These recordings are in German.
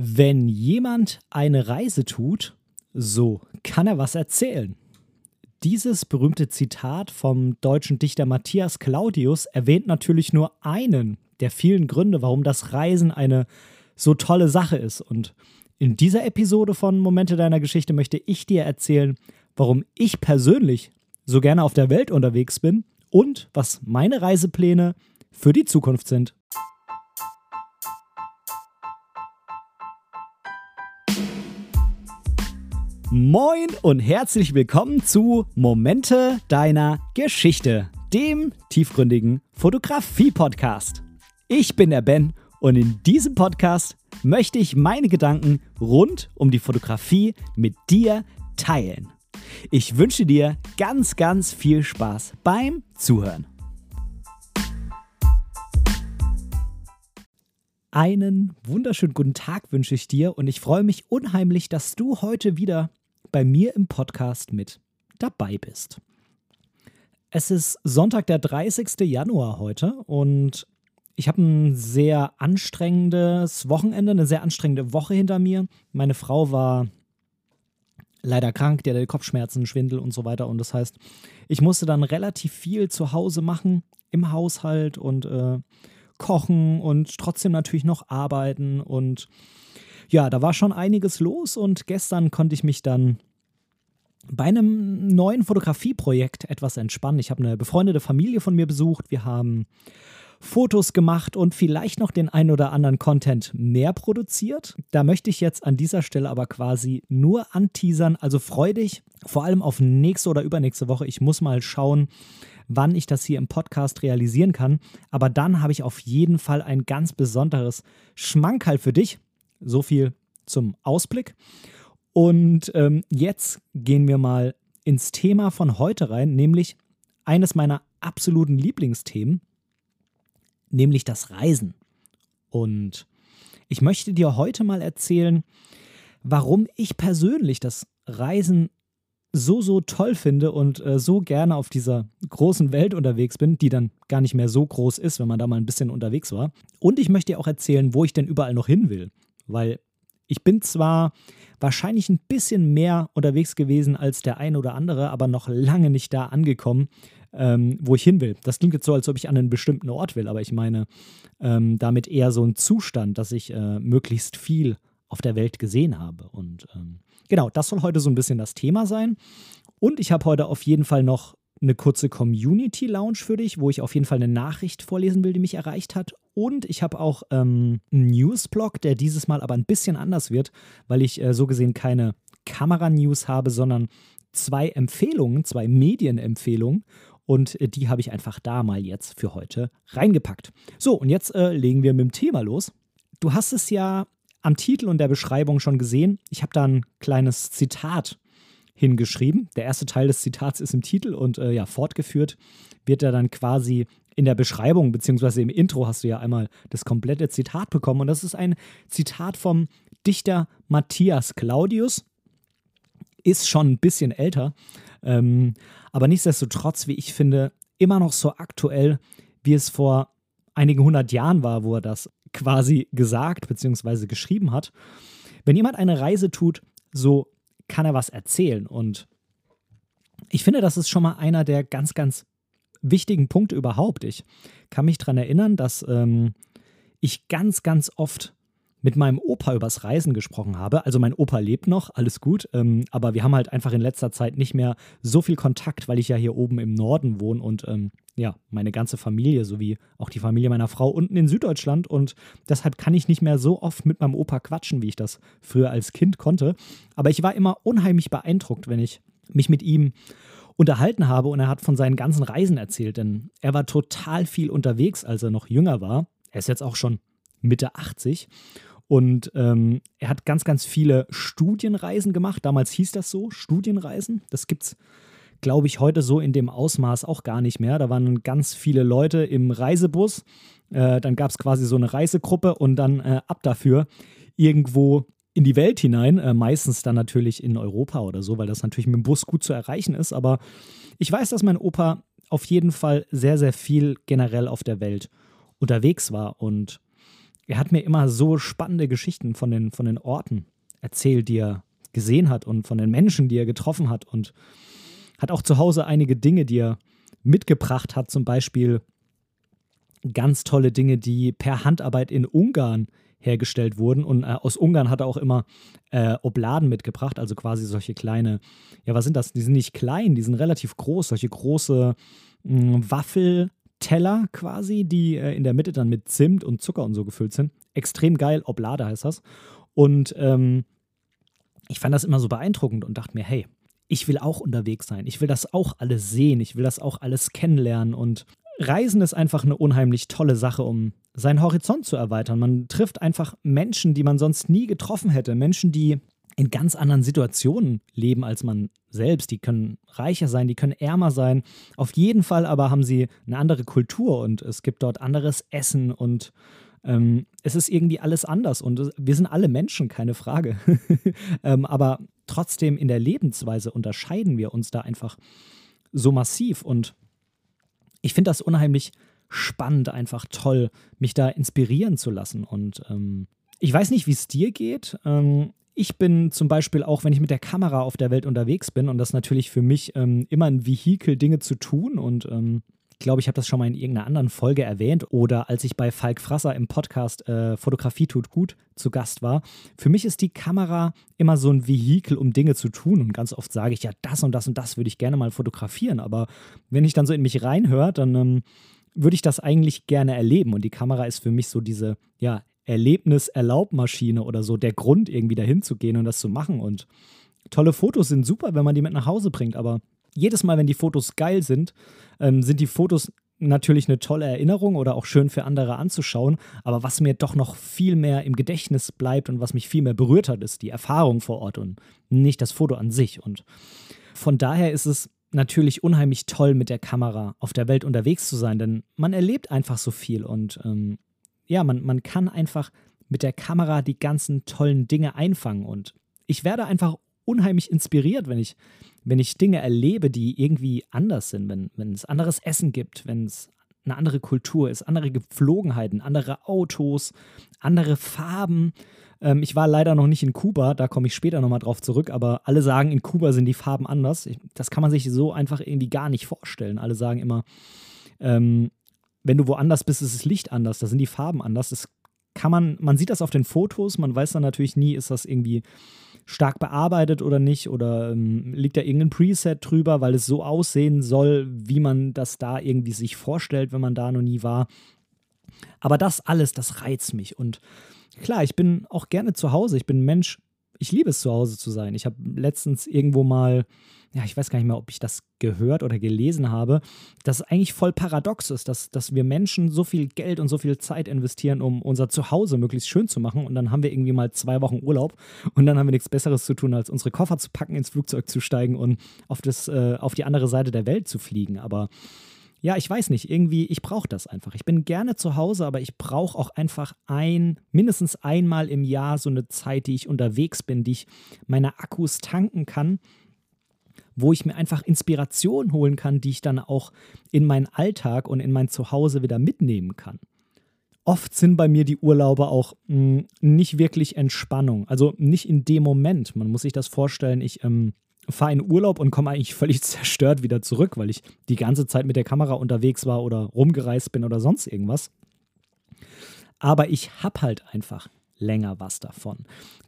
Wenn jemand eine Reise tut, so kann er was erzählen. Dieses berühmte Zitat vom deutschen Dichter Matthias Claudius erwähnt natürlich nur einen der vielen Gründe, warum das Reisen eine so tolle Sache ist. Und in dieser Episode von Momente deiner Geschichte möchte ich dir erzählen, warum ich persönlich so gerne auf der Welt unterwegs bin und was meine Reisepläne für die Zukunft sind. Moin und herzlich willkommen zu Momente deiner Geschichte, dem tiefgründigen Fotografie-Podcast. Ich bin der Ben und in diesem Podcast möchte ich meine Gedanken rund um die Fotografie mit dir teilen. Ich wünsche dir ganz, ganz viel Spaß beim Zuhören. Einen wunderschönen guten Tag wünsche ich dir und ich freue mich unheimlich, dass du heute wieder bei mir im Podcast mit dabei bist. Es ist Sonntag, der 30. Januar heute und ich habe ein sehr anstrengendes Wochenende, eine sehr anstrengende Woche hinter mir. Meine Frau war leider krank, die hatte Kopfschmerzen, Schwindel und so weiter. Und das heißt, ich musste dann relativ viel zu Hause machen, im Haushalt und äh, kochen und trotzdem natürlich noch arbeiten. Und ja, da war schon einiges los und gestern konnte ich mich dann bei einem neuen Fotografieprojekt etwas entspannen. Ich habe eine befreundete Familie von mir besucht. Wir haben Fotos gemacht und vielleicht noch den ein oder anderen Content mehr produziert. Da möchte ich jetzt an dieser Stelle aber quasi nur anteasern. Also freu dich vor allem auf nächste oder übernächste Woche. Ich muss mal schauen, wann ich das hier im Podcast realisieren kann. Aber dann habe ich auf jeden Fall ein ganz besonderes Schmankerl für dich. So viel zum Ausblick. Und ähm, jetzt gehen wir mal ins Thema von heute rein, nämlich eines meiner absoluten Lieblingsthemen, nämlich das Reisen. Und ich möchte dir heute mal erzählen, warum ich persönlich das Reisen so, so toll finde und äh, so gerne auf dieser großen Welt unterwegs bin, die dann gar nicht mehr so groß ist, wenn man da mal ein bisschen unterwegs war. Und ich möchte dir auch erzählen, wo ich denn überall noch hin will. Weil ich bin zwar wahrscheinlich ein bisschen mehr unterwegs gewesen als der eine oder andere, aber noch lange nicht da angekommen, ähm, wo ich hin will. Das klingt jetzt so, als ob ich an einen bestimmten Ort will, aber ich meine ähm, damit eher so ein Zustand, dass ich äh, möglichst viel auf der Welt gesehen habe. Und ähm, genau, das soll heute so ein bisschen das Thema sein. Und ich habe heute auf jeden Fall noch eine kurze Community Lounge für dich, wo ich auf jeden Fall eine Nachricht vorlesen will, die mich erreicht hat. Und ich habe auch ähm, einen Newsblog, der dieses Mal aber ein bisschen anders wird, weil ich äh, so gesehen keine Kamera-News habe, sondern zwei Empfehlungen, zwei Medienempfehlungen. Und äh, die habe ich einfach da mal jetzt für heute reingepackt. So, und jetzt äh, legen wir mit dem Thema los. Du hast es ja am Titel und der Beschreibung schon gesehen. Ich habe da ein kleines Zitat hingeschrieben. Der erste Teil des Zitats ist im Titel und äh, ja, fortgeführt wird er dann quasi in der Beschreibung, beziehungsweise im Intro hast du ja einmal das komplette Zitat bekommen. Und das ist ein Zitat vom Dichter Matthias Claudius. Ist schon ein bisschen älter, ähm, aber nichtsdestotrotz, wie ich finde, immer noch so aktuell, wie es vor einigen hundert Jahren war, wo er das quasi gesagt bzw. geschrieben hat. Wenn jemand eine Reise tut, so kann er was erzählen. Und ich finde, das ist schon mal einer der ganz, ganz wichtigen Punkte überhaupt. Ich kann mich daran erinnern, dass ähm, ich ganz, ganz oft mit meinem Opa übers Reisen gesprochen habe. Also mein Opa lebt noch, alles gut, ähm, aber wir haben halt einfach in letzter Zeit nicht mehr so viel Kontakt, weil ich ja hier oben im Norden wohne und ähm, ja, meine ganze Familie sowie auch die Familie meiner Frau unten in Süddeutschland und deshalb kann ich nicht mehr so oft mit meinem Opa quatschen, wie ich das früher als Kind konnte. Aber ich war immer unheimlich beeindruckt, wenn ich mich mit ihm unterhalten habe und er hat von seinen ganzen Reisen erzählt, denn er war total viel unterwegs, als er noch jünger war. Er ist jetzt auch schon Mitte 80 und ähm, er hat ganz, ganz viele Studienreisen gemacht. Damals hieß das so, Studienreisen. Das gibt es glaube ich, heute so in dem Ausmaß auch gar nicht mehr. Da waren ganz viele Leute im Reisebus. Äh, dann gab es quasi so eine Reisegruppe und dann äh, ab dafür irgendwo in die Welt hinein. Äh, meistens dann natürlich in Europa oder so, weil das natürlich mit dem Bus gut zu erreichen ist. Aber ich weiß, dass mein Opa auf jeden Fall sehr, sehr viel generell auf der Welt unterwegs war und er hat mir immer so spannende Geschichten von den, von den Orten erzählt, die er gesehen hat und von den Menschen, die er getroffen hat und hat auch zu Hause einige Dinge, die er mitgebracht hat, zum Beispiel ganz tolle Dinge, die per Handarbeit in Ungarn hergestellt wurden. Und äh, aus Ungarn hat er auch immer äh, Obladen mitgebracht, also quasi solche kleine, ja, was sind das? Die sind nicht klein, die sind relativ groß, solche große mh, hm, Waffelteller quasi, die äh, in der Mitte dann mit Zimt und Zucker und so gefüllt sind. Extrem geil, Oblade heißt das. Und ähm, ich fand das immer so beeindruckend und dachte mir, hey, ich will auch unterwegs sein. Ich will das auch alles sehen. Ich will das auch alles kennenlernen. Und Reisen ist einfach eine unheimlich tolle Sache, um seinen Horizont zu erweitern. Man trifft einfach Menschen, die man sonst nie getroffen hätte. Menschen, die in ganz anderen Situationen leben als man selbst. Die können reicher sein, die können ärmer sein. Auf jeden Fall aber haben sie eine andere Kultur und es gibt dort anderes Essen und ähm, es ist irgendwie alles anders und wir sind alle Menschen, keine Frage. ähm, aber trotzdem in der Lebensweise unterscheiden wir uns da einfach so massiv und ich finde das unheimlich spannend, einfach toll, mich da inspirieren zu lassen. Und ähm, ich weiß nicht, wie es dir geht. Ähm, ich bin zum Beispiel auch, wenn ich mit der Kamera auf der Welt unterwegs bin, und das natürlich für mich ähm, immer ein Vehikel, Dinge zu tun und ähm, ich glaube, ich habe das schon mal in irgendeiner anderen Folge erwähnt oder als ich bei Falk Frasser im Podcast äh, Fotografie tut gut zu Gast war. Für mich ist die Kamera immer so ein Vehikel, um Dinge zu tun. Und ganz oft sage ich, ja, das und das und das würde ich gerne mal fotografieren. Aber wenn ich dann so in mich reinhöre, dann ähm, würde ich das eigentlich gerne erleben. Und die Kamera ist für mich so diese, ja, Erlebnis-Erlaubmaschine oder so, der Grund, irgendwie dahin zu gehen und das zu machen. Und tolle Fotos sind super, wenn man die mit nach Hause bringt, aber jedes Mal, wenn die Fotos geil sind, ähm, sind die Fotos natürlich eine tolle Erinnerung oder auch schön für andere anzuschauen. Aber was mir doch noch viel mehr im Gedächtnis bleibt und was mich viel mehr berührt hat, ist die Erfahrung vor Ort und nicht das Foto an sich. Und von daher ist es natürlich unheimlich toll, mit der Kamera auf der Welt unterwegs zu sein, denn man erlebt einfach so viel und ähm, ja, man, man kann einfach mit der Kamera die ganzen tollen Dinge einfangen und ich werde einfach unheimlich inspiriert, wenn ich wenn ich Dinge erlebe, die irgendwie anders sind, wenn, wenn es anderes Essen gibt, wenn es eine andere Kultur ist, andere Gepflogenheiten, andere Autos, andere Farben. Ähm, ich war leider noch nicht in Kuba, da komme ich später nochmal drauf zurück, aber alle sagen, in Kuba sind die Farben anders. Ich, das kann man sich so einfach irgendwie gar nicht vorstellen. Alle sagen immer, ähm, wenn du woanders bist, ist das Licht anders, da sind die Farben anders. Das kann man, man sieht das auf den Fotos, man weiß dann natürlich nie, ist das irgendwie stark bearbeitet oder nicht oder ähm, liegt da irgendein Preset drüber, weil es so aussehen soll, wie man das da irgendwie sich vorstellt, wenn man da noch nie war. Aber das alles, das reizt mich und klar, ich bin auch gerne zu Hause. Ich bin ein Mensch, ich liebe es zu Hause zu sein. Ich habe letztens irgendwo mal ja, ich weiß gar nicht mehr, ob ich das gehört oder gelesen habe, dass es eigentlich voll paradox ist, dass, dass wir Menschen so viel Geld und so viel Zeit investieren, um unser Zuhause möglichst schön zu machen. Und dann haben wir irgendwie mal zwei Wochen Urlaub und dann haben wir nichts Besseres zu tun, als unsere Koffer zu packen, ins Flugzeug zu steigen und auf, das, äh, auf die andere Seite der Welt zu fliegen. Aber ja, ich weiß nicht, irgendwie, ich brauche das einfach. Ich bin gerne zu Hause, aber ich brauche auch einfach ein, mindestens einmal im Jahr so eine Zeit, die ich unterwegs bin, die ich meine Akkus tanken kann wo ich mir einfach Inspiration holen kann, die ich dann auch in meinen Alltag und in mein Zuhause wieder mitnehmen kann. Oft sind bei mir die Urlaube auch mh, hm, nicht wirklich Entspannung, also nicht in dem Moment. Man muss sich das vorstellen, ich ähm, fahre in Urlaub und komme eigentlich völlig zerstört wieder zurück, weil ich die ganze Zeit mit der Kamera unterwegs war oder rumgereist bin oder sonst irgendwas. Aber ich habe halt einfach länger was davon.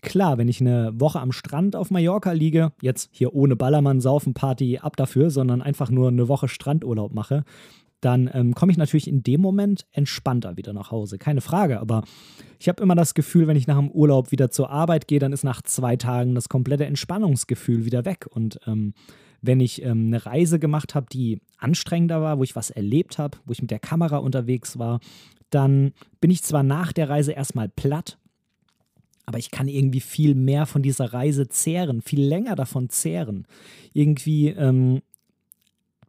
Klar, wenn ich eine Woche am Strand auf Mallorca liege, jetzt hier ohne Ballermann, Saufen, Party, ab dafür, sondern einfach nur eine Woche Strandurlaub mache, dann ähm, komme ich natürlich in dem Moment entspannter wieder nach Hause. Keine Frage, aber ich habe immer das Gefühl, wenn ich nach dem Urlaub wieder zur Arbeit gehe, dann ist nach zwei Tagen das komplette Entspannungsgefühl wieder weg. Und ähm, wenn ich ähm, eine Reise gemacht habe, die anstrengender war, wo ich was erlebt habe, wo ich mit der Kamera unterwegs war, dann bin ich zwar nach der Reise erstmal platt, aber ich kann irgendwie viel mehr von dieser Reise zehren, viel länger davon zehren. Irgendwie ähm,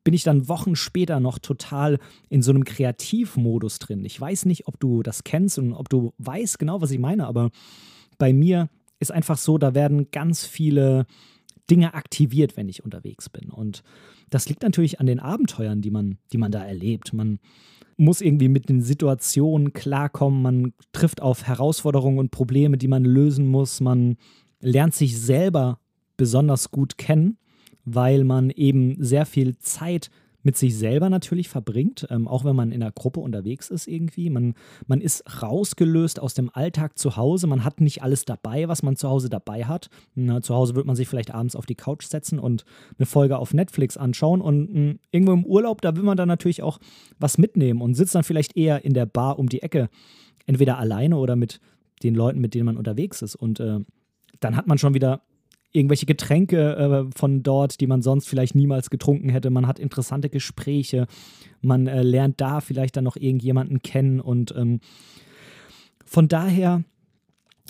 bin ich dann Wochen später noch total in so einem Kreativmodus drin. Ich weiß nicht, ob du das kennst und ob du weißt genau, was ich meine, aber bei mir ist einfach so, da werden ganz viele Dinge aktiviert, wenn ich unterwegs bin. Und das liegt natürlich an den Abenteuern, die man, die man da erlebt. Man muss irgendwie mit den Situationen klarkommen, man trifft auf Herausforderungen und Probleme, die man lösen muss, man lernt sich selber besonders gut kennen, weil man eben sehr viel Zeit mit sich selber natürlich verbringt, ähm, auch wenn man in einer Gruppe unterwegs ist irgendwie. Man, man ist rausgelöst aus dem Alltag zu Hause. Man hat nicht alles dabei, was man zu Hause dabei hat. Na, zu Hause wird man sich vielleicht abends auf die Couch setzen und eine Folge auf Netflix anschauen. Und mh, hm, irgendwo im Urlaub, da will man dann natürlich auch was mitnehmen und sitzt dann vielleicht eher in der Bar um die Ecke. Entweder alleine oder mit den Leuten, mit denen man unterwegs ist. Und äh, dann hat man schon wieder irgendwelche Getränke äh, von dort, die man sonst vielleicht niemals getrunken hätte. Man hat interessante Gespräche. Man äh, lernt da vielleicht dann noch irgendjemanden kennen. Und ähm, von daher,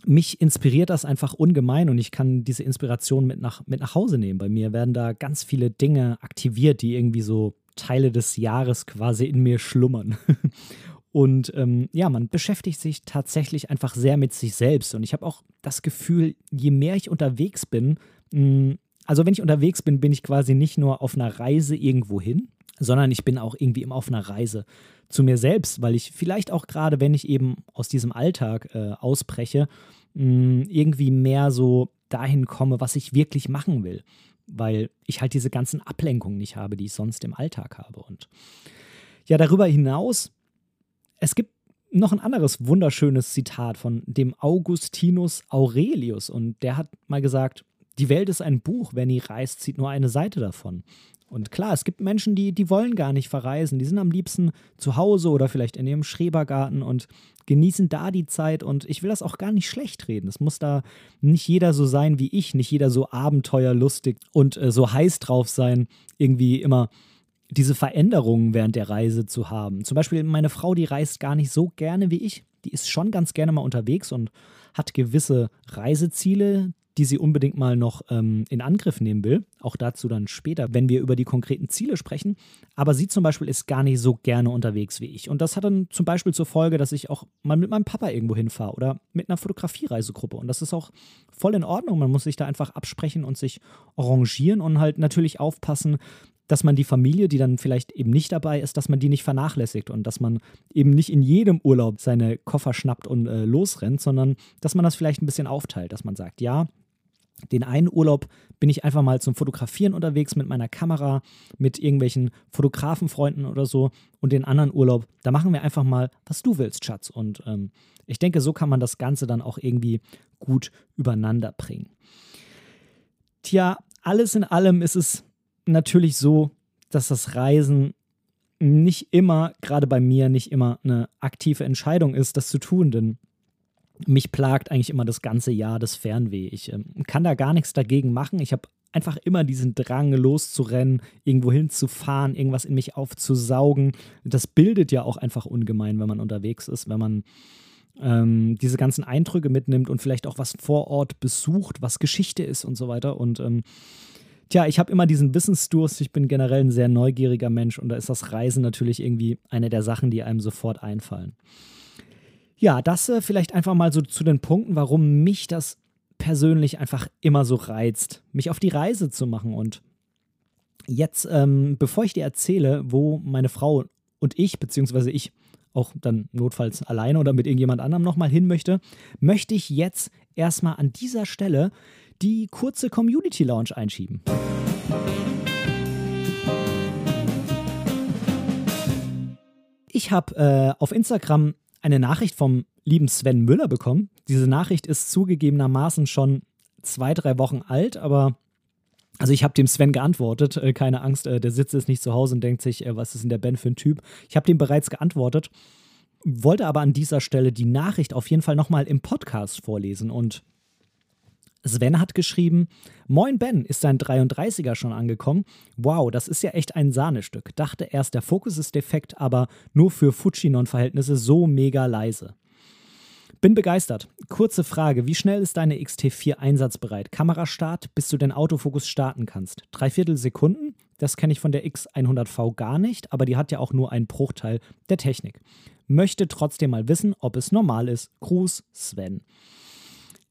mich inspiriert das einfach ungemein und ich kann diese Inspiration mit nach, mit nach Hause nehmen. Bei mir werden da ganz viele Dinge aktiviert, die irgendwie so Teile des Jahres quasi in mir schlummern. Und ähm, ja, man beschäftigt sich tatsächlich einfach sehr mit sich selbst. Und ich habe auch das Gefühl, je mehr ich unterwegs bin, mh, hm, also wenn ich unterwegs bin, bin ich quasi nicht nur auf einer Reise irgendwo hin, sondern ich bin auch irgendwie immer auf einer Reise zu mir selbst, weil ich vielleicht auch gerade, wenn ich eben aus diesem Alltag äh, ausbreche, mh, hm, irgendwie mehr so dahin komme, was ich wirklich machen will, weil ich halt diese ganzen Ablenkungen nicht habe, die ich sonst im Alltag habe. Und ja, darüber hinaus es gibt noch ein anderes wunderschönes Zitat von dem Augustinus Aurelius und der hat mal gesagt, die Welt ist ein Buch, wer nie reist, zieht nur eine Seite davon. Und klar, es gibt Menschen, die, die wollen gar nicht verreisen, die sind am liebsten zu Hause oder vielleicht in ihrem Schrebergarten und genießen da die Zeit und ich will das auch gar nicht schlecht reden. Es muss da nicht jeder so sein wie ich, nicht jeder so abenteuerlustig und äh, so heiß drauf sein, irgendwie immer diese Veränderungen während der Reise zu haben. Zum Beispiel meine Frau, die reist gar nicht so gerne wie ich. Die ist schon ganz gerne mal unterwegs und hat gewisse Reiseziele, die sie unbedingt mal noch ähm, in Angriff nehmen will. Auch dazu dann später, wenn wir über die konkreten Ziele sprechen. Aber sie zum Beispiel ist gar nicht so gerne unterwegs wie ich. Und das hat dann zum Beispiel zur Folge, dass ich auch mal mit meinem Papa irgendwo hinfahre oder mit einer Fotografiereisegruppe. Und das ist auch voll in Ordnung. Man muss sich da einfach absprechen und sich arrangieren und halt natürlich aufpassen, dass man die Familie, die dann vielleicht eben nicht dabei ist, dass man die nicht vernachlässigt und dass man eben nicht in jedem Urlaub seine Koffer schnappt und äh, losrennt, sondern dass man das vielleicht ein bisschen aufteilt, dass man sagt, ja, den einen Urlaub bin ich einfach mal zum Fotografieren unterwegs mit meiner Kamera, mit irgendwelchen Fotografenfreunden oder so. Und den anderen Urlaub, da machen wir einfach mal, was du willst, Schatz. Und ähm, ich denke, so kann man das Ganze dann auch irgendwie gut übereinander bringen. Tja, alles in allem ist es natürlich so, dass das Reisen nicht immer, gerade bei mir, nicht immer eine aktive Entscheidung ist, das zu tun, denn mich plagt eigentlich immer das ganze Jahr das Fernweh. Ich ähm, kann da gar nichts dagegen machen. Ich habe einfach immer diesen Drang, loszurennen, irgendwo hinzufahren, irgendwas in mich aufzusaugen. Das bildet ja auch einfach ungemein, wenn man unterwegs ist, wenn man ähm, diese ganzen Eindrücke mitnimmt und vielleicht auch was vor Ort besucht, was Geschichte ist und so weiter. Und ähm, Tja, ich habe immer diesen Wissensdurst. Ich bin generell ein sehr neugieriger Mensch und da ist das Reisen natürlich irgendwie eine der Sachen, die einem sofort einfallen. Ja, das äh, vielleicht einfach mal so zu den Punkten, warum mich das persönlich einfach immer so reizt, mich auf die Reise zu machen. Und jetzt, ähm, bevor ich dir erzähle, wo meine Frau und ich, beziehungsweise ich auch dann notfalls alleine oder mit irgendjemand anderem nochmal hin möchte, möchte ich jetzt erstmal an dieser Stelle die kurze Community Lounge einschieben. Ich habe äh, auf Instagram eine Nachricht vom lieben Sven Müller bekommen. Diese Nachricht ist zugegebenermaßen schon zwei, drei Wochen alt, aber also ich habe dem Sven geantwortet, äh, keine Angst, äh, der sitzt jetzt nicht zu Hause und denkt sich, äh, was ist denn der Ben für ein Typ? Ich habe dem bereits geantwortet, wollte aber an dieser Stelle die Nachricht auf jeden Fall nochmal im Podcast vorlesen und Sven hat geschrieben: Moin Ben, ist dein 33er schon angekommen? Wow, das ist ja echt ein Sahnestück. Dachte erst, der Fokus ist defekt, aber nur für Fujinon-Verhältnisse so mega leise. Bin begeistert. Kurze Frage: Wie schnell ist deine XT4 einsatzbereit? Kamerastart, bis du den Autofokus starten kannst? Dreiviertel Sekunden? Das kenne ich von der X100V gar nicht, aber die hat ja auch nur einen Bruchteil der Technik. Möchte trotzdem mal wissen, ob es normal ist. Gruß, Sven.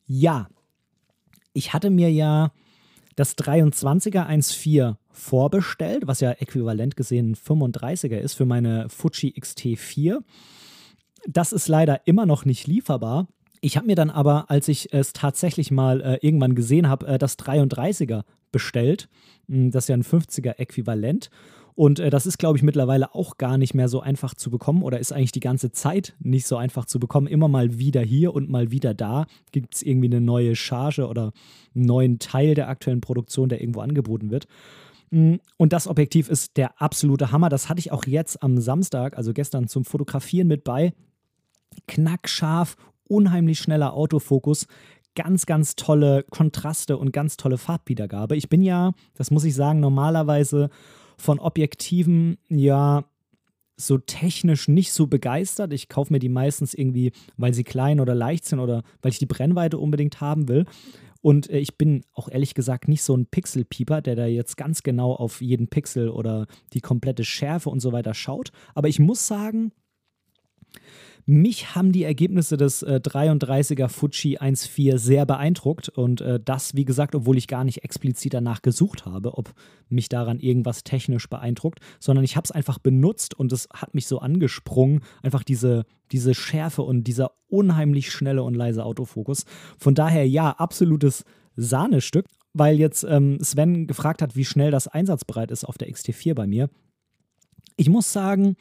Ja, ich hatte mir ja das 23er 1.4 vorbestellt, was ja äquivalent gesehen ein 35er ist für meine Fuji X-T4. Das ist leider immer noch nicht lieferbar. Ich habe mir dann aber, als ich es tatsächlich mal äh, irgendwann gesehen habe, äh, das 33er bestellt. Hm, das ist ja ein 50er Äquivalent. Und äh, das ist, glaube ich, mittlerweile auch gar nicht mehr so einfach zu bekommen oder ist eigentlich die ganze Zeit nicht so einfach zu bekommen. Immer mal wieder hier und mal wieder da gibt es irgendwie eine neue Charge oder einen neuen Teil der aktuellen Produktion, der irgendwo angeboten wird. Mm, und das Objektiv ist der absolute Hammer. Das hatte ich auch jetzt am Samstag, also gestern zum Fotografieren mit bei. Knackscharf, unheimlich schneller Autofokus, ganz, ganz tolle Kontraste und ganz tolle Farbwiedergabe. Ich bin ja, das muss ich sagen, normalerweise von Objektiven ja so technisch nicht so begeistert. Ich kaufe mir die meistens irgendwie, weil sie klein oder leicht sind oder weil ich die Brennweite unbedingt haben will. Und äh, ich bin auch ehrlich gesagt nicht so ein Pixelpieper, der da jetzt ganz genau auf jeden Pixel oder die komplette Schärfe und so weiter schaut. Aber ich muss sagen, mich haben die Ergebnisse des äh, 33er Fuji 1.4 sehr beeindruckt und äh, das, wie gesagt, obwohl ich gar nicht explizit danach gesucht habe, ob mich daran irgendwas technisch beeindruckt, sondern ich habe es einfach benutzt und es hat mich so angesprungen, einfach diese, diese Schärfe und dieser unheimlich schnelle und leise Autofokus. Von daher ja, absolutes Sahnestück, weil jetzt ähm, Sven gefragt hat, wie schnell das einsatzbereit ist auf der XT4 bei mir. Ich muss sagen,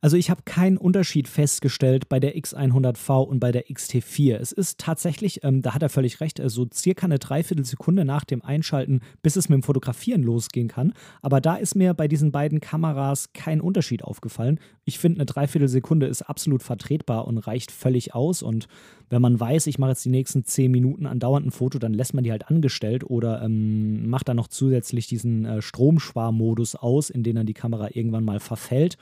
also ich habe keinen Unterschied festgestellt bei der X100V und bei der XT4. Es ist tatsächlich, ähm, da hat er völlig recht, so also circa eine Dreiviertelsekunde nach dem Einschalten, bis es mit dem Fotografieren losgehen kann. Aber da ist mir bei diesen beiden Kameras kein Unterschied aufgefallen. Ich finde, eine Dreiviertelsekunde ist absolut vertretbar und reicht völlig aus. Und wenn man weiß, ich mache jetzt die nächsten zehn Minuten andauernd ein Foto, dann lässt man die halt angestellt oder ähm, macht dann noch zusätzlich diesen äh, Stromsparmodus aus, in den dann die Kamera irgendwann mal verfällt.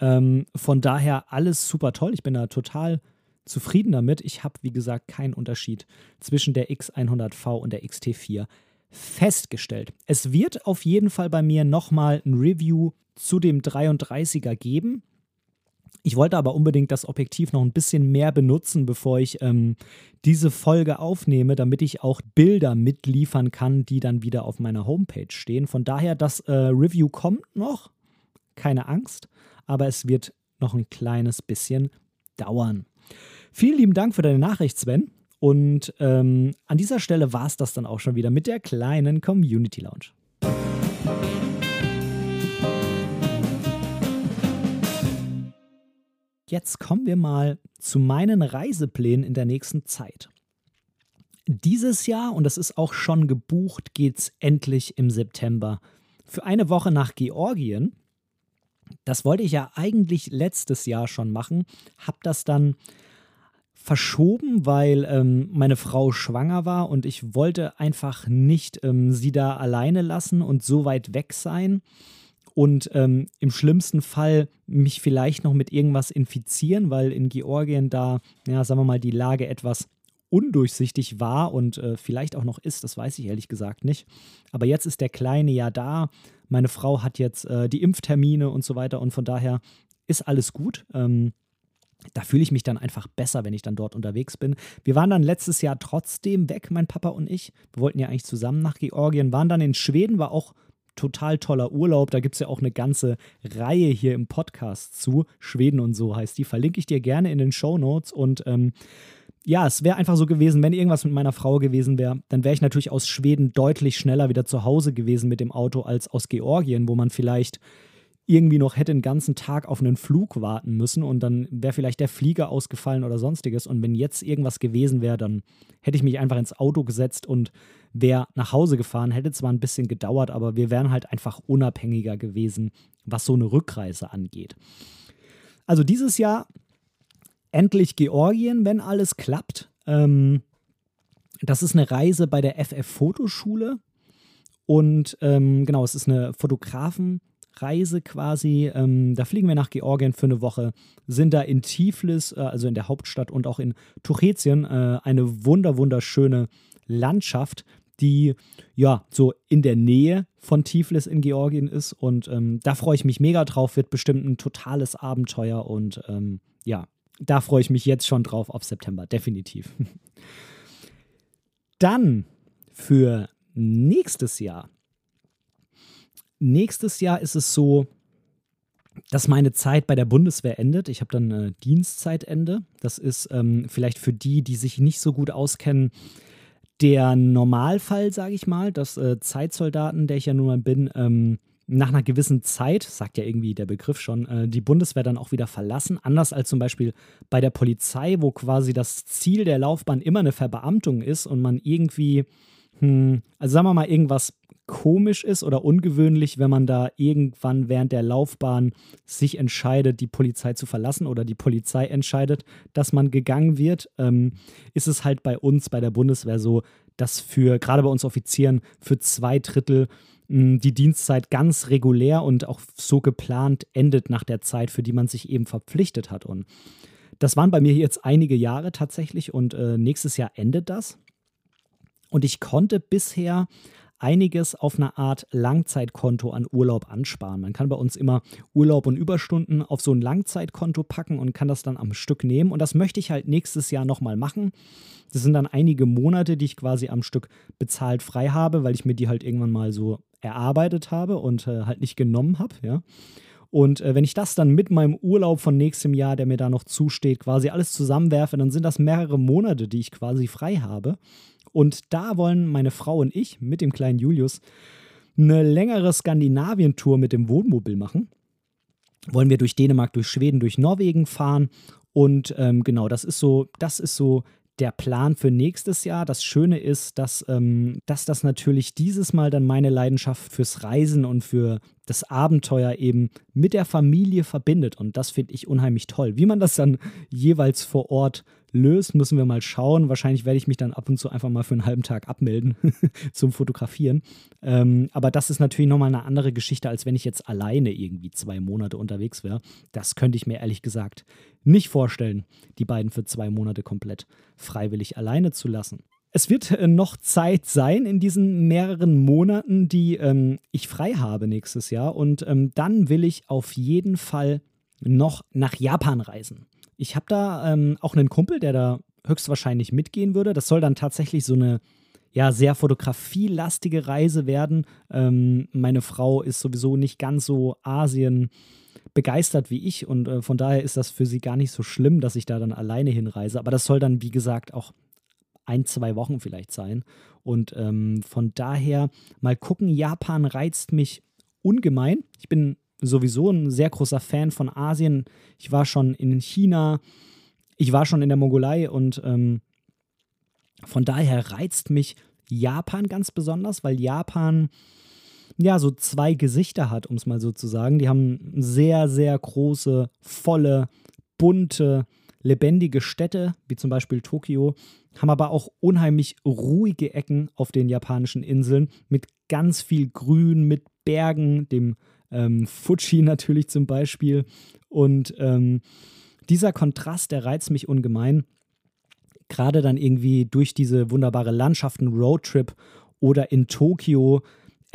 Ähm, von daher alles super toll. Ich bin da total zufrieden damit. Ich habe, wie gesagt, keinen Unterschied zwischen der X100V und der XT4 festgestellt. Es wird auf jeden Fall bei mir nochmal ein Review zu dem 33er geben. Ich wollte aber unbedingt das Objektiv noch ein bisschen mehr benutzen, bevor ich ähm, diese Folge aufnehme, damit ich auch Bilder mitliefern kann, die dann wieder auf meiner Homepage stehen. Von daher, das äh, Review kommt noch, keine Angst aber es wird noch ein kleines bisschen dauern. Vielen lieben Dank für deine Nachricht, Sven. Und ähm, an dieser Stelle war es das dann auch schon wieder mit der kleinen Community Lounge. Jetzt kommen wir mal zu meinen Reiseplänen in der nächsten Zeit. Dieses Jahr, und das ist auch schon gebucht, geht es endlich im September für eine Woche nach Georgien. Das wollte ich ja eigentlich letztes Jahr schon machen, habe das dann verschoben, weil ähm, meine Frau schwanger war und ich wollte einfach nicht ähm, sie da alleine lassen und so weit weg sein und ähm, im schlimmsten Fall mich vielleicht noch mit irgendwas infizieren, weil in Georgien da, ja, sagen wir mal, die Lage etwas undurchsichtig war und äh, vielleicht auch noch ist, das weiß ich ehrlich gesagt nicht. Aber jetzt ist der Kleine ja da meine Frau hat jetzt äh, die Impftermine und so weiter und von daher ist alles gut. Ähm, da fühle ich mich dann einfach besser, wenn ich dann dort unterwegs bin. Wir waren dann letztes Jahr trotzdem weg, mein Papa und ich. Wir wollten ja eigentlich zusammen nach Georgien, waren dann in Schweden, war auch total toller Urlaub. Da gibt es ja auch eine ganze Reihe hier im Podcast zu. Schweden und so heißt die. Verlinke ich dir gerne in den Show Notes. Und ähm, ja, es wäre einfach so gewesen, wenn irgendwas mit meiner Frau gewesen wäre, dann wäre ich natürlich aus Schweden deutlich schneller wieder zu Hause gewesen mit dem Auto als aus Georgien, wo man vielleicht irgendwie noch hätte den ganzen Tag auf einen Flug warten müssen und dann wäre vielleicht der Flieger ausgefallen oder sonstiges. Und wenn jetzt irgendwas gewesen wäre, dann hätte ich mich einfach ins Auto gesetzt und wäre nach Hause gefahren. Hätte zwar ein bisschen gedauert, aber wir wären halt einfach unabhängiger gewesen, was so eine Rückreise angeht. Also dieses Jahr endlich Georgien, wenn alles klappt. Ähm, das ist eine Reise bei der FF Fotoschule. Und ähm, genau, es ist eine Fotografenreise quasi. Ähm, da fliegen wir nach Georgien für eine Woche, sind da in Tiflis, äh, also in der Hauptstadt und auch in Tuchetien, äh, eine wunder wunderschöne Landschaft, die ja so in der Nähe von Tiflis in Georgien ist. Und ähm, da freue ich mich mega drauf, wird bestimmt ein totales Abenteuer und ähm, ja, da freue ich mich jetzt schon drauf auf September, definitiv. Dann für nächstes Jahr. Nächstes Jahr ist es so, dass meine Zeit bei der Bundeswehr endet. Ich habe dann äh, Dienstzeitende. Das ist ähm, vielleicht für die, die sich nicht so gut auskennen, der Normalfall, sage ich mal, dass äh, Zeitsoldaten, der ich ja nun mal bin, ähm, nach einer gewissen Zeit, sagt ja irgendwie der Begriff schon, äh, die Bundeswehr dann auch wieder verlassen. Anders als zum Beispiel bei der Polizei, wo quasi das Ziel der Laufbahn immer eine Verbeamtung ist und man irgendwie, hm, also sagen wir mal, irgendwas komisch ist oder ungewöhnlich, wenn man da irgendwann während der Laufbahn sich entscheidet, die Polizei zu verlassen oder die Polizei entscheidet, dass man gegangen wird, ähm, ist es halt bei uns, bei der Bundeswehr so, dass für, gerade bei uns Offizieren, für zwei Drittel die Dienstzeit ganz regulär und auch so geplant endet nach der Zeit, für die man sich eben verpflichtet hat. Und das waren bei mir jetzt einige Jahre tatsächlich und äh, nächstes Jahr endet das. Und ich konnte bisher einiges auf eine Art Langzeitkonto an Urlaub ansparen. Man kann bei uns immer Urlaub und Überstunden auf so ein Langzeitkonto packen und kann das dann am Stück nehmen. Und das möchte ich halt nächstes Jahr nochmal machen. Das sind dann einige Monate, die ich quasi am Stück bezahlt frei habe, weil ich mir die halt irgendwann mal so erarbeitet habe und äh, halt nicht genommen habe, ja. Und äh, wenn ich das dann mit meinem Urlaub von nächstem Jahr, der mir da noch zusteht, quasi alles zusammenwerfe, dann sind das mehrere Monate, die ich quasi frei habe. Und da wollen meine Frau und ich mit dem kleinen Julius eine längere Skandinavien-Tour mit dem Wohnmobil machen. Wollen wir durch Dänemark, durch Schweden, durch Norwegen fahren. Und ähm, genau, das ist so, das ist so der Plan für nächstes Jahr. Das Schöne ist, dass, ähm, dass das natürlich dieses Mal dann meine Leidenschaft fürs Reisen und für das Abenteuer eben mit der Familie verbindet. Und das finde ich unheimlich toll. Wie man das dann jeweils vor Ort löst, müssen wir mal schauen. Wahrscheinlich werde ich mich dann ab und zu einfach mal für einen halben Tag abmelden zum Fotografieren. Ähm, aber das ist natürlich nochmal eine andere Geschichte, als wenn ich jetzt alleine irgendwie zwei Monate unterwegs wäre. Das könnte ich mir ehrlich gesagt nicht vorstellen, die beiden für zwei Monate komplett freiwillig alleine zu lassen. Es wird äh, noch Zeit sein in diesen mehreren Monaten, die ähm, ich frei habe nächstes Jahr. Und ähm, dann will ich auf jeden Fall noch nach Japan reisen. Ich habe da ähm, auch einen Kumpel, der da höchstwahrscheinlich mitgehen würde. Das soll dann tatsächlich so eine ja, sehr fotografielastige Reise werden. Ähm, meine Frau ist sowieso nicht ganz so Asien begeistert wie ich und äh, von daher ist das für sie gar nicht so schlimm, dass ich da dann alleine hinreise. Aber das soll dann, wie gesagt, auch ein, zwei Wochen vielleicht sein. Und ähm, von daher mal gucken, Japan reizt mich ungemein. Ich bin sowieso ein sehr großer Fan von Asien. Ich war schon in China, ich war schon in der Mongolei und ähm, von daher reizt mich Japan ganz besonders, weil Japan ja so zwei Gesichter hat, um es mal so zu sagen. Die haben sehr, sehr große, volle, bunte, lebendige Städte, wie zum Beispiel Tokio, haben aber auch unheimlich ruhige Ecken auf den japanischen Inseln mit ganz viel Grün, mit Bergen, dem ähm, Fuji natürlich zum Beispiel. Und ähm, dieser Kontrast, der reizt mich ungemein. Gerade dann irgendwie durch diese wunderbare Landschaften, Roadtrip oder in Tokio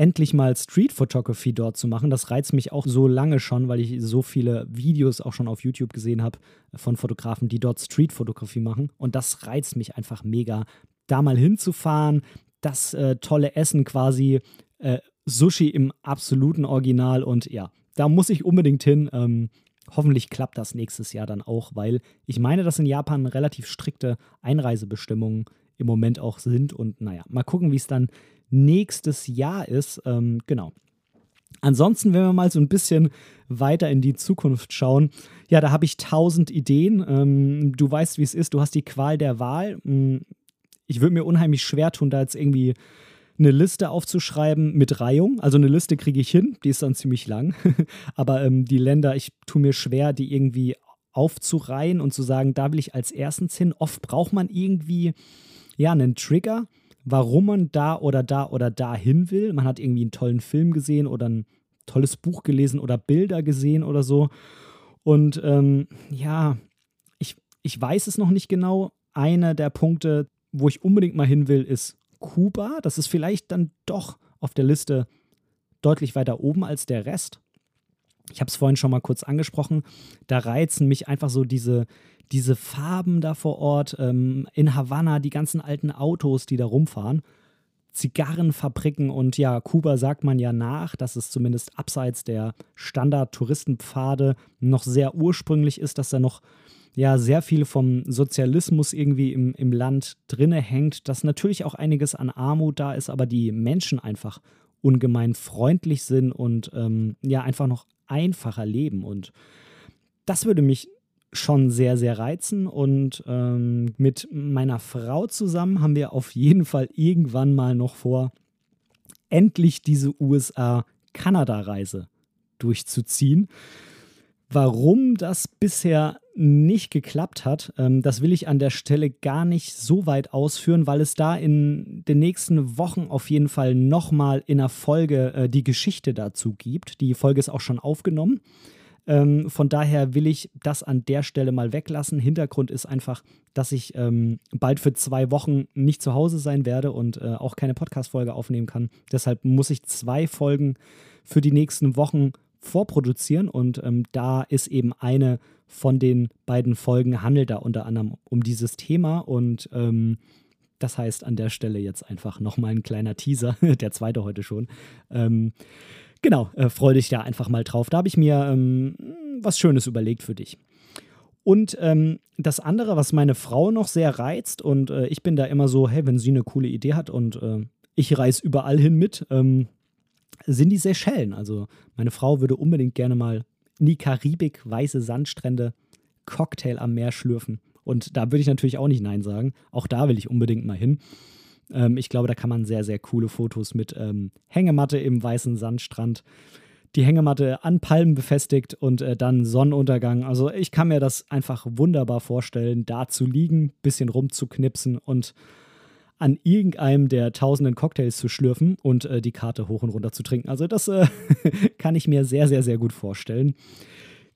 endlich mal Street Photography dort zu machen. Das reizt mich auch so lange schon, weil ich so viele Videos auch schon auf YouTube gesehen habe von Fotografen, die dort Street Photography machen. Und das reizt mich einfach mega, da mal hinzufahren, das äh, tolle Essen quasi äh, Sushi im absoluten Original und ja, da muss ich unbedingt hin. Ähm, hoffentlich klappt das nächstes Jahr dann auch, weil ich meine, dass in Japan relativ strikte Einreisebestimmungen im Moment auch sind und naja, mal gucken, wie es dann nächstes Jahr ist. Ähm, genau. Ansonsten, wenn wir mal so ein bisschen weiter in die Zukunft schauen, ja, da habe ich tausend Ideen. Ähm, du weißt, wie es ist. Du hast die Qual der Wahl. Hm, ich würde mir unheimlich schwer tun, da jetzt irgendwie eine Liste aufzuschreiben mit Reihung. Also eine Liste kriege ich hin, die ist dann ziemlich lang. Aber ähm, die Länder, ich tue mir schwer, die irgendwie aufzureihen und zu sagen, da will ich als erstens hin. Oft braucht man irgendwie ja einen Trigger, warum man da oder da oder da hin will. Man hat irgendwie einen tollen Film gesehen oder ein tolles Buch gelesen oder Bilder gesehen oder so. Und ähm, ja, ich, ich weiß es noch nicht genau. Einer der Punkte, wo ich unbedingt mal hin will, ist Kuba. Das ist vielleicht dann doch auf der Liste deutlich weiter oben als der Rest. Ich habe es vorhin schon mal kurz angesprochen. Da reizen mich einfach so diese, diese Farben da vor Ort. Ähm, in Havanna, die ganzen alten Autos, die da rumfahren. Zigarrenfabriken und ja, Kuba sagt man ja nach, dass es zumindest abseits der Standard-Touristenpfade noch sehr ursprünglich ist, dass da noch ja sehr viel vom Sozialismus irgendwie im, im Land drinne hängt, dass natürlich auch einiges an Armut da ist, aber die Menschen einfach ungemein freundlich sind und ähm, ja einfach noch einfacher leben. Und das würde mich schon sehr, sehr reizen. Und ähm, mit meiner Frau zusammen haben wir auf jeden Fall irgendwann mal noch vor, endlich diese USA-Kanada-Reise durchzuziehen. Warum das bisher nicht geklappt hat, ähm, das will ich an der Stelle gar nicht so weit ausführen, weil es da in den nächsten Wochen auf jeden Fall nochmal in der Folge äh, die Geschichte dazu gibt. Die Folge ist auch schon aufgenommen. Ähm, von daher will ich das an der Stelle mal weglassen. Hintergrund ist einfach, dass ich ähm, bald für zwei Wochen nicht zu Hause sein werde und äh, auch keine Podcast-Folge aufnehmen kann. Deshalb muss ich zwei Folgen für die nächsten Wochen vorproduzieren und ähm, da ist eben eine von den beiden Folgen handelt da unter anderem um dieses Thema und ähm, das heißt an der Stelle jetzt einfach nochmal ein kleiner Teaser, der zweite heute schon. Ähm, genau, äh, freue dich da einfach mal drauf. Da habe ich mir ähm, was Schönes überlegt für dich. Und ähm, das andere, was meine Frau noch sehr reizt, und äh, ich bin da immer so, hey, wenn sie eine coole Idee hat und äh, ich reise überall hin mit, ähm, sind die Seychellen. Also meine Frau würde unbedingt gerne mal in die Karibik, weiße Sandstrände, Cocktail am Meer schlürfen. Und da würde ich natürlich auch nicht Nein sagen. Auch da will ich unbedingt mal hin. Ähm, ich glaube, da kann man sehr, sehr coole Fotos mit ähm, Hängematte im weißen Sandstrand, die Hängematte an Palmen befestigt und äh, dann Sonnenuntergang. Also ich kann mir das einfach wunderbar vorstellen, da zu liegen, bisschen rumzuknipsen und an irgendeinem der tausenden Cocktails zu schlürfen und äh, die Karte hoch und runter zu trinken. Also das äh, kann ich mir sehr, sehr, sehr gut vorstellen.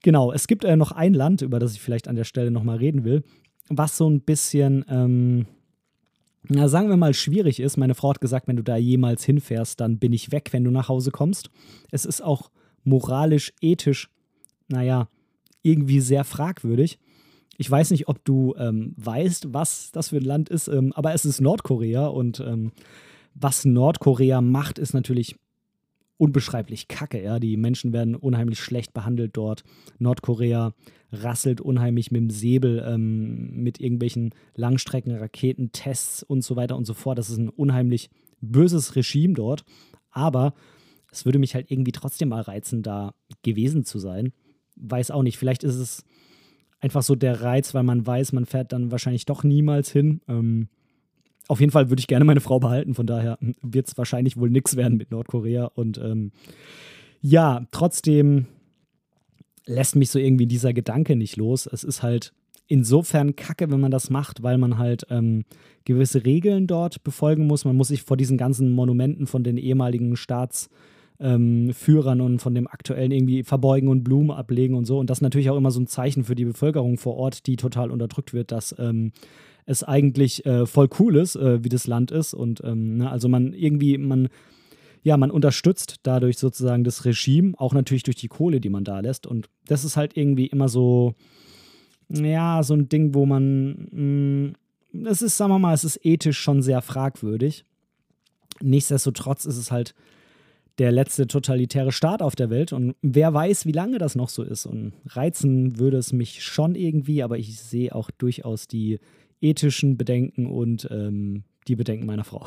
Genau, es gibt äh, noch ein Land, über das ich vielleicht an der Stelle nochmal reden will, was so ein bisschen, ähm, na, sagen wir mal, schwierig ist. Meine Frau hat gesagt, wenn du da jemals hinfährst, dann bin ich weg, wenn du nach Hause kommst. Es ist auch moralisch, ethisch, naja, irgendwie sehr fragwürdig. Ich weiß nicht, ob du ähm, weißt, was das für ein Land ist, ähm, aber es ist Nordkorea und ähm, was Nordkorea macht, ist natürlich unbeschreiblich kacke. Ja? Die Menschen werden unheimlich schlecht behandelt dort. Nordkorea rasselt unheimlich mit dem Säbel, ähm, mit irgendwelchen Langstreckenraketentests und so weiter und so fort. Das ist ein unheimlich böses Regime dort. Aber es würde mich halt irgendwie trotzdem mal reizen, da gewesen zu sein. Weiß auch nicht, vielleicht ist es einfach so der Reiz, weil man weiß, man fährt dann wahrscheinlich doch niemals hin. Ähm, auf jeden Fall würde ich gerne meine Frau behalten, von daher wird es wahrscheinlich wohl nichts werden mit Nordkorea. Und ähm, ja, trotzdem lässt mich so irgendwie dieser Gedanke nicht los. Es ist halt insofern kacke, wenn man das macht, weil man halt ähm, gewisse Regeln dort befolgen muss. Man muss sich vor diesen ganzen Monumenten von den ehemaligen Staats- ähm, Führern und von dem aktuellen irgendwie verbeugen und Blumen ablegen und so. Und das ist natürlich auch immer so ein Zeichen für die Bevölkerung vor Ort, die total unterdrückt wird, dass ähm, es eigentlich äh, voll cool ist, äh, wie das Land ist. Und ähm, ne, also man irgendwie, man, ja, man unterstützt dadurch sozusagen das Regime, auch natürlich durch die Kohle, die man da lässt. Und das ist halt irgendwie immer so, ja, so ein Ding, wo man, mh, es ist, sagen wir mal, es ist ethisch schon sehr fragwürdig. Nichtsdestotrotz ist es halt der letzte totalitäre Staat auf der Welt. Und wer weiß, wie lange das noch so ist. Und reizen würde es mich schon irgendwie, aber ich sehe auch durchaus die ethischen Bedenken und ähm, die Bedenken meiner Frau.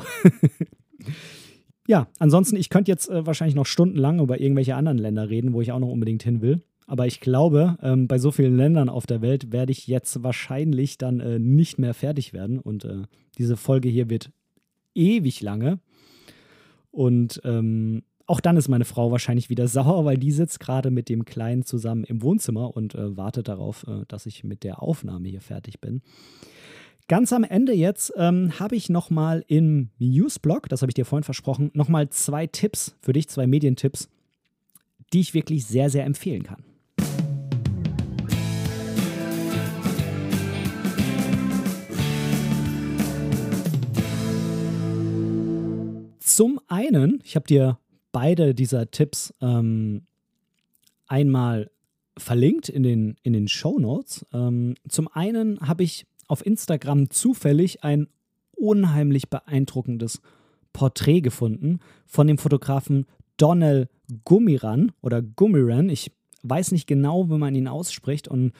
ja, ansonsten, ich könnte jetzt äh, wahrscheinlich noch stundenlang über irgendwelche anderen Länder reden, wo ich auch noch unbedingt hin will. Aber ich glaube, ähm, bei so vielen Ländern auf der Welt werde ich jetzt wahrscheinlich dann äh, nicht mehr fertig werden. Und äh, diese Folge hier wird ewig lange. Und ähm, auch dann ist meine Frau wahrscheinlich wieder sauer, weil die sitzt gerade mit dem Kleinen zusammen im Wohnzimmer und äh, wartet darauf, äh, dass ich mit der Aufnahme hier fertig bin. Ganz am Ende jetzt ähm, habe ich nochmal im Newsblog, das habe ich dir vorhin versprochen, nochmal zwei Tipps für dich, zwei Medientipps, die ich wirklich sehr, sehr empfehlen kann. Zum einen, ich habe dir beide dieser Tipps ähm, einmal verlinkt in den, in den Show Notes. Ähm, zum einen habe ich auf Instagram zufällig ein unheimlich beeindruckendes Porträt gefunden von dem Fotografen Donald Gummiran oder Gummiran. Ich weiß nicht genau, wie man ihn ausspricht. Und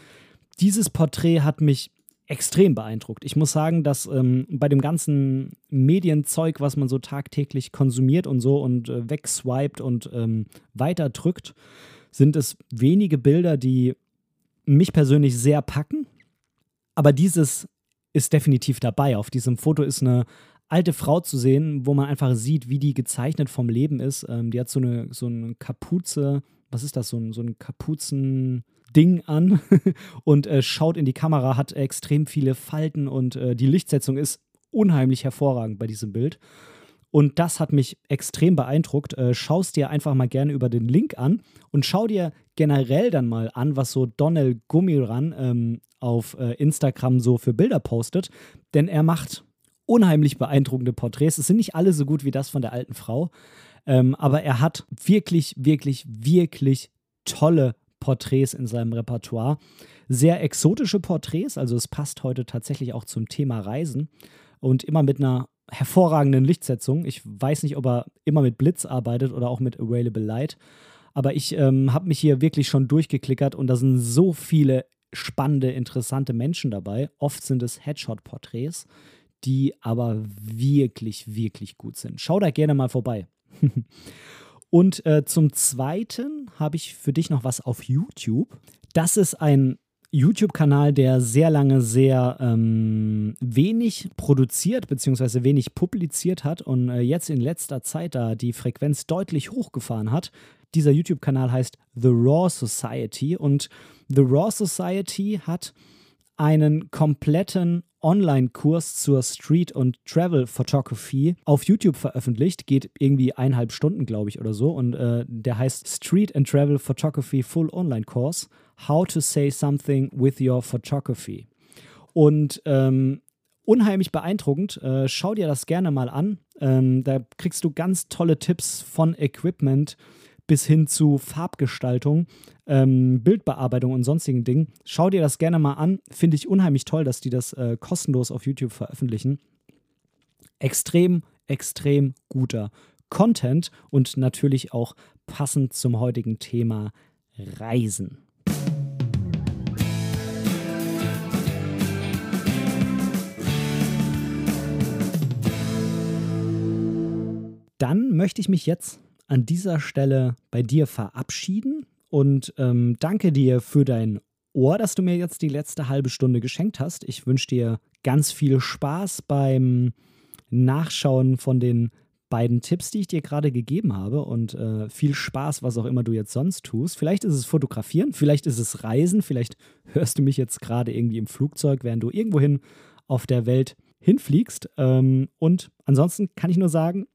dieses Porträt hat mich extrem beeindruckt. Ich muss sagen, dass ähm, bei dem ganzen Medienzeug, was man so tagtäglich konsumiert und so und äh, wegswiped und ähm, weiterdrückt, sind es wenige Bilder, die mich persönlich sehr packen. Aber dieses ist definitiv dabei. Auf diesem Foto ist eine alte Frau zu sehen, wo man einfach sieht, wie die gezeichnet vom Leben ist. Ähm, die hat so eine, so eine Kapuze, was ist das, so ein, so ein Kapuzen. Ding an und äh, schaut in die Kamera, hat extrem viele Falten und äh, die Lichtsetzung ist unheimlich hervorragend bei diesem Bild. Und das hat mich extrem beeindruckt. Äh, schaust dir einfach mal gerne über den Link an und schau dir generell dann mal an, was so Donald Gummiran ähm, auf äh, Instagram so für Bilder postet. Denn er macht unheimlich beeindruckende Porträts. Es sind nicht alle so gut wie das von der alten Frau, ähm, aber er hat wirklich, wirklich, wirklich tolle Porträts in seinem Repertoire. Sehr exotische Porträts, also es passt heute tatsächlich auch zum Thema Reisen und immer mit einer hervorragenden Lichtsetzung. Ich weiß nicht, ob er immer mit Blitz arbeitet oder auch mit Available Light, aber ich ähm, habe mich hier wirklich schon durchgeklickert und da sind so viele spannende, interessante Menschen dabei. Oft sind es Headshot-Porträts, die aber wirklich, wirklich gut sind. Schau da gerne mal vorbei. Und äh, zum Zweiten habe ich für dich noch was auf YouTube. Das ist ein YouTube-Kanal, der sehr lange sehr ähm, wenig produziert bzw. wenig publiziert hat und äh, jetzt in letzter Zeit da die Frequenz deutlich hochgefahren hat. Dieser YouTube-Kanal heißt The Raw Society und The Raw Society hat einen kompletten Online-Kurs zur Street- und Travel-Photography auf YouTube veröffentlicht. Geht irgendwie eineinhalb Stunden, glaube ich, oder so. Und äh, der heißt Street and Travel Photography Full Online Course. How to Say Something with Your Photography. Und ähm, unheimlich beeindruckend. Äh, schau dir das gerne mal an. Ähm, da kriegst du ganz tolle Tipps von Equipment bis hin zu Farbgestaltung, ähm, Bildbearbeitung und sonstigen Dingen. Schau dir das gerne mal an. Finde ich unheimlich toll, dass die das äh, kostenlos auf YouTube veröffentlichen. Extrem, extrem guter Content und natürlich auch passend zum heutigen Thema Reisen. Dann möchte ich mich jetzt an dieser Stelle bei dir verabschieden und ähm, danke dir für dein Ohr, dass du mir jetzt die letzte halbe Stunde geschenkt hast. Ich wünsche dir ganz viel Spaß beim Nachschauen von den beiden Tipps, die ich dir gerade gegeben habe und äh, viel Spaß, was auch immer du jetzt sonst tust. Vielleicht ist es Fotografieren, vielleicht ist es Reisen, vielleicht hörst du mich jetzt gerade irgendwie im Flugzeug, während du irgendwohin auf der Welt hinfliegst. Ähm, und ansonsten kann ich nur sagen,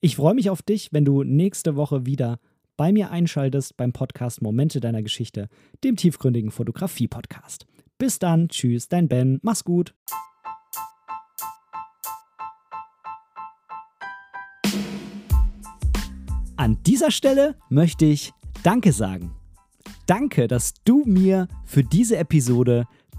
ich freue mich auf dich, wenn du nächste Woche wieder bei mir einschaltest beim Podcast Momente deiner Geschichte, dem tiefgründigen Fotografie-Podcast. Bis dann, tschüss, dein Ben, mach's gut. An dieser Stelle möchte ich Danke sagen. Danke, dass du mir für diese Episode